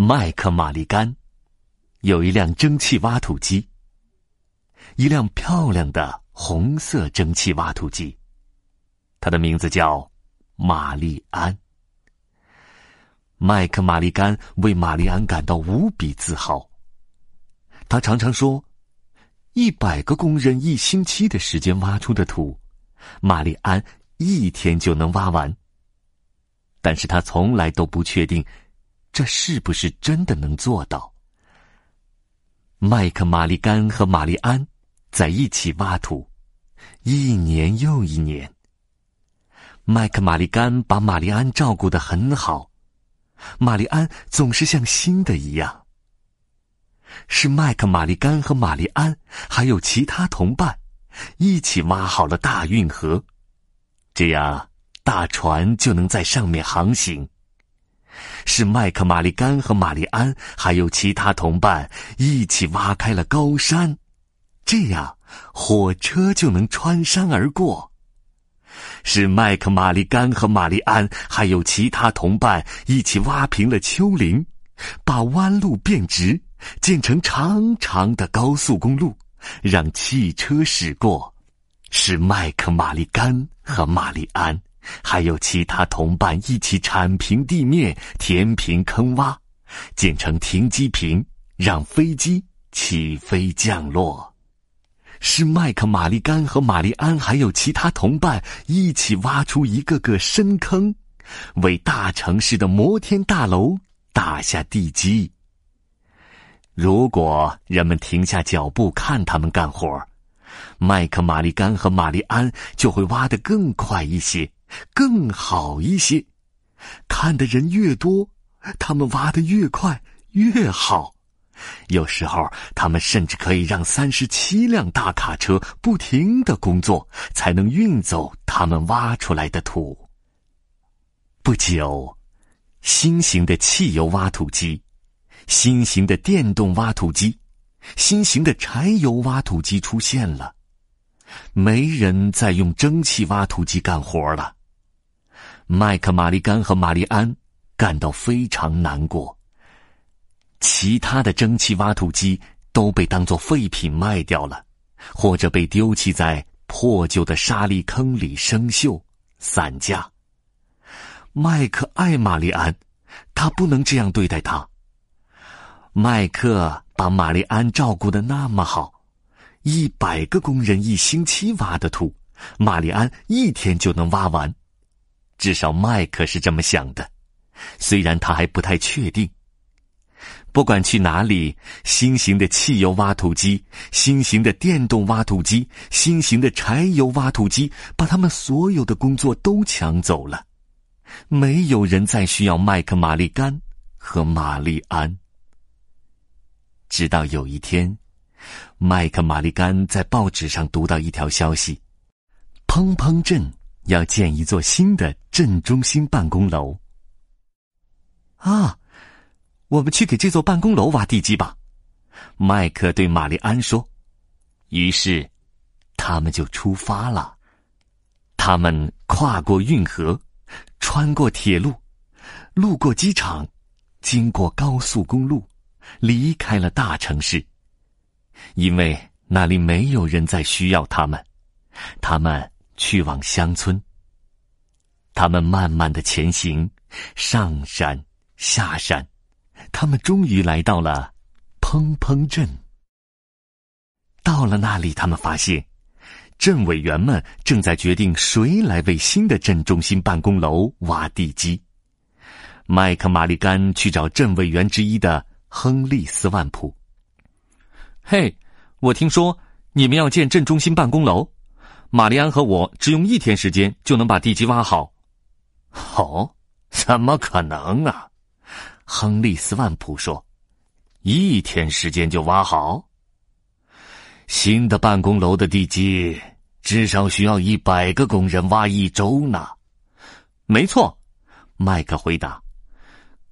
麦克马利干有一辆蒸汽挖土机，一辆漂亮的红色蒸汽挖土机，它的名字叫玛丽安。麦克马利甘为玛丽安感到无比自豪。他常常说：“一百个工人一星期的时间挖出的土，玛丽安一天就能挖完。”但是他从来都不确定，这是不是真的能做到。麦克马利甘和玛丽安在一起挖土，一年又一年。麦克马利甘把玛丽安照顾的很好。玛丽安总是像新的一样。是麦克、玛丽甘和玛丽安，还有其他同伴，一起挖好了大运河，这样大船就能在上面航行。是麦克、玛丽甘和玛丽安，还有其他同伴一起挖开了高山，这样火车就能穿山而过。是麦克、玛丽甘和玛丽安，还有其他同伴一起挖平了丘陵，把弯路变直，建成长长的高速公路，让汽车驶过。是麦克、玛丽甘和玛丽安，还有其他同伴一起铲平地面，填平坑洼，建成停机坪，让飞机起飞降落。是麦克、玛丽甘和玛丽安，还有其他同伴一起挖出一个个深坑，为大城市的摩天大楼打下地基。如果人们停下脚步看他们干活，麦克、玛丽甘和玛丽安就会挖得更快一些，更好一些。看的人越多，他们挖的越快越好。有时候，他们甚至可以让三十七辆大卡车不停的工作，才能运走他们挖出来的土。不久，新型的汽油挖土机、新型的电动挖土机、新型的柴油挖土机出现了，没人再用蒸汽挖土机干活了。麦克、玛丽甘和玛丽安感到非常难过。其他的蒸汽挖土机都被当作废品卖掉了，或者被丢弃在破旧的沙砾坑里生锈散架。麦克爱玛丽安，他不能这样对待她。麦克把玛丽安照顾的那么好，一百个工人一星期挖的土，玛丽安一天就能挖完，至少麦克是这么想的，虽然他还不太确定。不管去哪里，新型的汽油挖土机、新型的电动挖土机、新型的柴油挖土机，把他们所有的工作都抢走了。没有人再需要麦克、玛丽甘和玛丽安。直到有一天，麦克、玛丽甘在报纸上读到一条消息：砰砰镇要建一座新的镇中心办公楼。啊！我们去给这座办公楼挖地基吧，麦克对玛丽安说。于是，他们就出发了。他们跨过运河，穿过铁路，路过机场，经过高速公路，离开了大城市，因为那里没有人再需要他们。他们去往乡村。他们慢慢的前行，上山下山。他们终于来到了砰砰镇。到了那里，他们发现镇委员们正在决定谁来为新的镇中心办公楼挖地基。麦克马利甘去找镇委员之一的亨利斯万普。嘿，我听说你们要建镇中心办公楼，玛丽安和我只用一天时间就能把地基挖好。哦，怎么可能啊？亨利斯万普说：“一天时间就挖好新的办公楼的地基，至少需要一百个工人挖一周呢。”没错，麦克回答。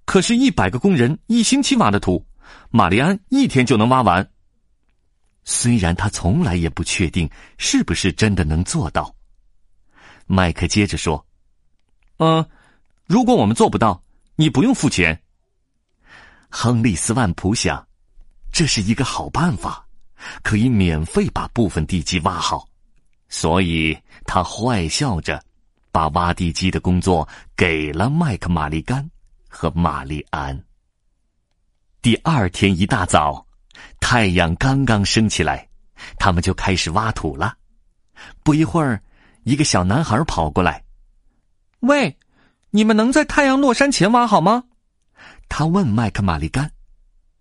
可是，一百个工人一星期挖的土，玛丽安一天就能挖完。虽然他从来也不确定是不是真的能做到。麦克接着说：“嗯，如果我们做不到，你不用付钱。”亨利斯万普想，这是一个好办法，可以免费把部分地基挖好，所以他坏笑着，把挖地基的工作给了麦克玛丽甘和玛丽安。第二天一大早，太阳刚刚升起来，他们就开始挖土了。不一会儿，一个小男孩跑过来：“喂，你们能在太阳落山前挖好吗？”他问麦克玛丽甘。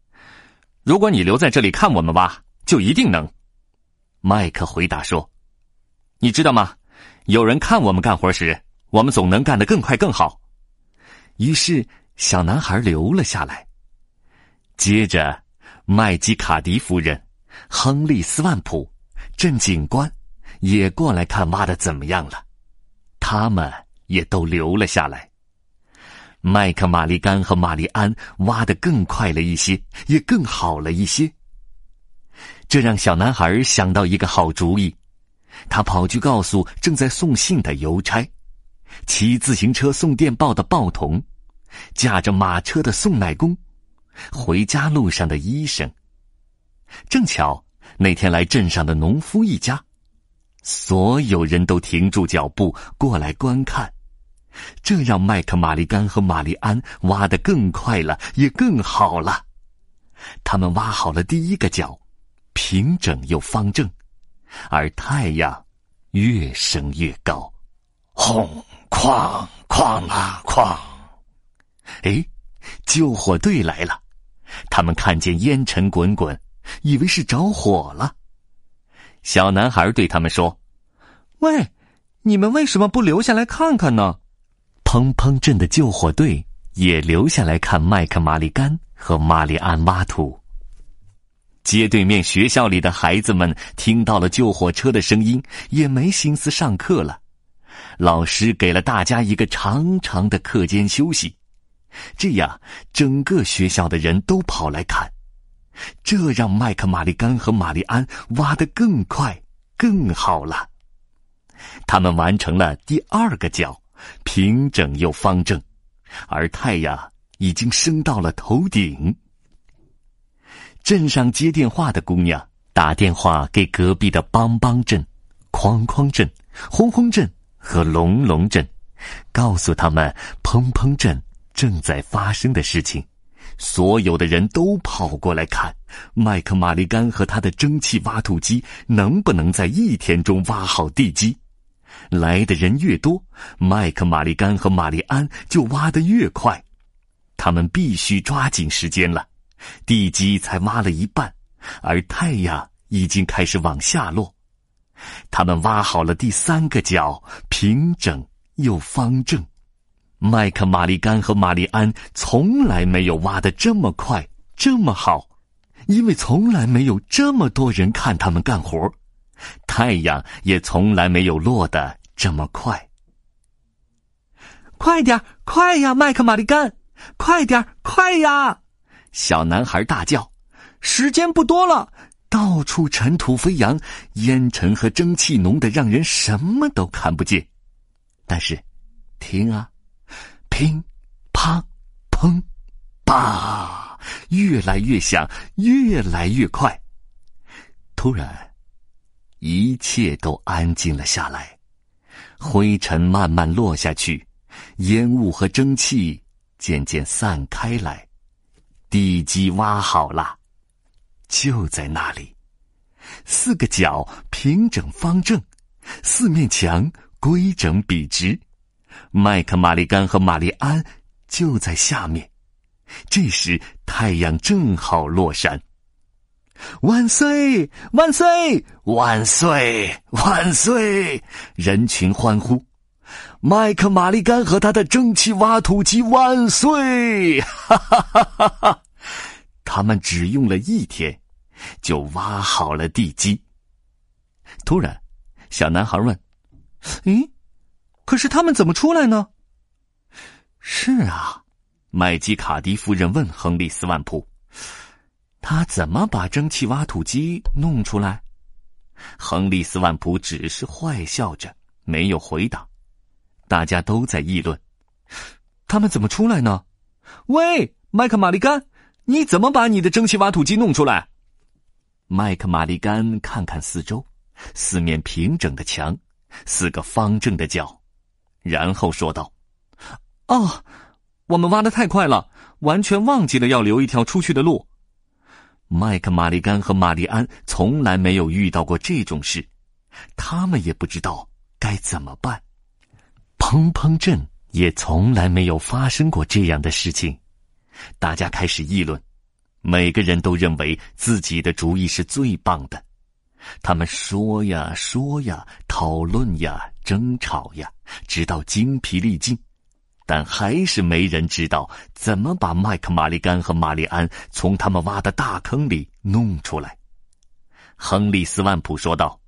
“如果你留在这里看我们挖，就一定能。”麦克回答说。“你知道吗？有人看我们干活时，我们总能干得更快更好。”于是，小男孩留了下来。接着，麦基卡迪夫人、亨利斯万普、镇警官也过来看挖的怎么样了，他们也都留了下来。麦克玛丽甘和玛丽安挖的更快了一些，也更好了一些。这让小男孩想到一个好主意，他跑去告诉正在送信的邮差，骑自行车送电报的报童，驾着马车的送奶工。回家路上的医生，正巧那天来镇上的农夫一家，所有人都停住脚步过来观看，这让麦克玛丽甘和玛丽安挖的更快了，也更好了。他们挖好了第一个角，平整又方正，而太阳越升越高，轰哐哐啊哐！哎，救火队来了。他们看见烟尘滚滚，以为是着火了。小男孩对他们说：“喂，你们为什么不留下来看看呢？”砰砰镇的救火队也留下来看麦克玛丽甘和玛丽安挖土。街对面学校里的孩子们听到了救火车的声音，也没心思上课了。老师给了大家一个长长的课间休息。这样，整个学校的人都跑来看，这让麦克玛丽甘和玛丽安挖得更快、更好了。他们完成了第二个角，平整又方正，而太阳已经升到了头顶。镇上接电话的姑娘打电话给隔壁的邦邦镇、哐哐镇、轰轰镇和隆隆镇，告诉他们砰砰镇。正在发生的事情，所有的人都跑过来看麦克玛丽甘和他的蒸汽挖土机能不能在一天中挖好地基。来的人越多，麦克玛丽甘和玛丽安就挖得越快。他们必须抓紧时间了，地基才挖了一半，而太阳已经开始往下落。他们挖好了第三个角，平整又方正。麦克玛丽甘和玛丽安从来没有挖的这么快，这么好，因为从来没有这么多人看他们干活，太阳也从来没有落得这么快。快点，快呀，麦克玛丽甘，快点，快呀！小男孩大叫：“时间不多了！”到处尘土飞扬，烟尘和蒸汽浓得让人什么都看不见。但是，听啊！乒，乓，砰，吧，越来越响，越来越快。突然，一切都安静了下来，灰尘慢慢落下去，烟雾和蒸汽渐渐散开来，地基挖好了，就在那里，四个角平整方正，四面墙规整笔直。麦克玛丽甘和玛丽安就在下面。这时太阳正好落山。万岁！万岁！万岁！万岁！人群欢呼。麦克玛丽甘和他的蒸汽挖土机万岁！哈哈哈哈哈！他们只用了一天，就挖好了地基。突然，小男孩问：“咦？”可是他们怎么出来呢？是啊，麦基卡迪夫人问亨利斯万普：“他怎么把蒸汽挖土机弄出来？”亨利斯万普只是坏笑着，没有回答。大家都在议论：“他们怎么出来呢？”喂，麦克玛丽甘，你怎么把你的蒸汽挖土机弄出来？麦克马利甘看看四周，四面平整的墙，四个方正的角，然后说道：“哦，我们挖的太快了，完全忘记了要留一条出去的路。”麦克马利甘和玛丽安从来没有遇到过这种事，他们也不知道该怎么办。砰砰镇也从来没有发生过这样的事情。大家开始议论，每个人都认为自己的主意是最棒的。他们说呀说呀，讨论呀，争吵呀，直到精疲力尽，但还是没人知道怎么把麦克马利甘和玛丽安从他们挖的大坑里弄出来。亨利斯万普说道：“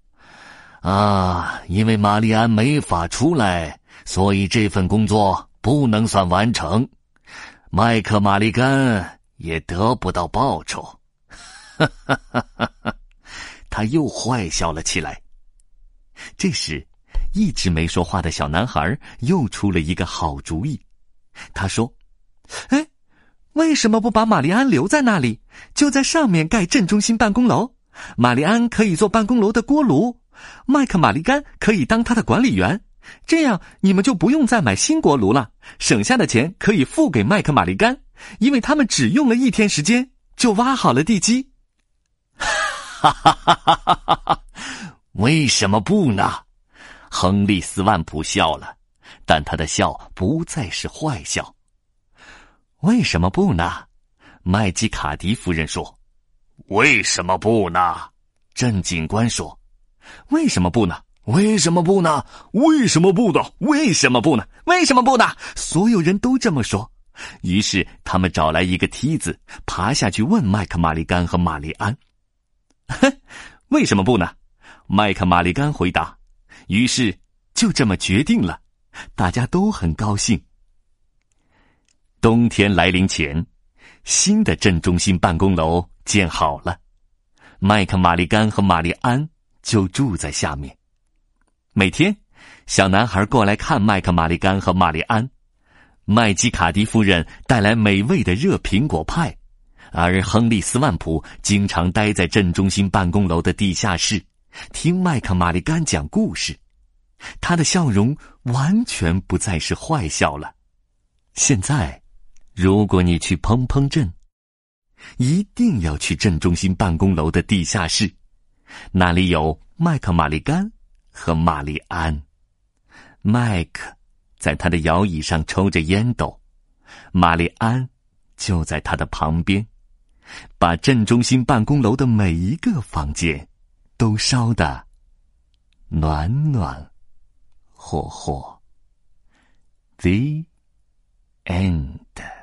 啊，因为玛丽安没法出来，所以这份工作不能算完成。”麦克马利甘也得不到报酬，哈哈哈哈哈！他又坏笑了起来。这时，一直没说话的小男孩又出了一个好主意。他说：“哎，为什么不把玛丽安留在那里，就在上面盖镇中心办公楼？玛丽安可以做办公楼的锅炉，麦克马利甘可以当他的管理员。”这样你们就不用再买新锅炉了，省下的钱可以付给麦克马利甘，因为他们只用了一天时间就挖好了地基。哈哈哈哈哈哈！为什么不呢？亨利斯万普笑了，但他的笑不再是坏笑。为什么不呢？麦基卡迪夫人说：“为什么不呢？”郑警官说：“为什么不呢？”为什么不呢？为什么不呢？为什么不呢？为什么不呢？所有人都这么说。于是他们找来一个梯子，爬下去问麦克马利甘和玛丽安：“哼，为什么不呢？”麦克马利甘回答。于是就这么决定了，大家都很高兴。冬天来临前，新的镇中心办公楼建好了，麦克马利甘和玛丽安就住在下面。每天，小男孩过来看麦克马利甘和玛丽安。麦基卡迪夫人带来美味的热苹果派，而亨利斯万普经常待在镇中心办公楼的地下室，听麦克马利甘讲故事。他的笑容完全不再是坏笑了。现在，如果你去砰砰镇，一定要去镇中心办公楼的地下室，那里有麦克马利甘。和玛丽安，麦克在他的摇椅上抽着烟斗，玛丽安就在他的旁边，把镇中心办公楼的每一个房间都烧得暖暖和和。The end.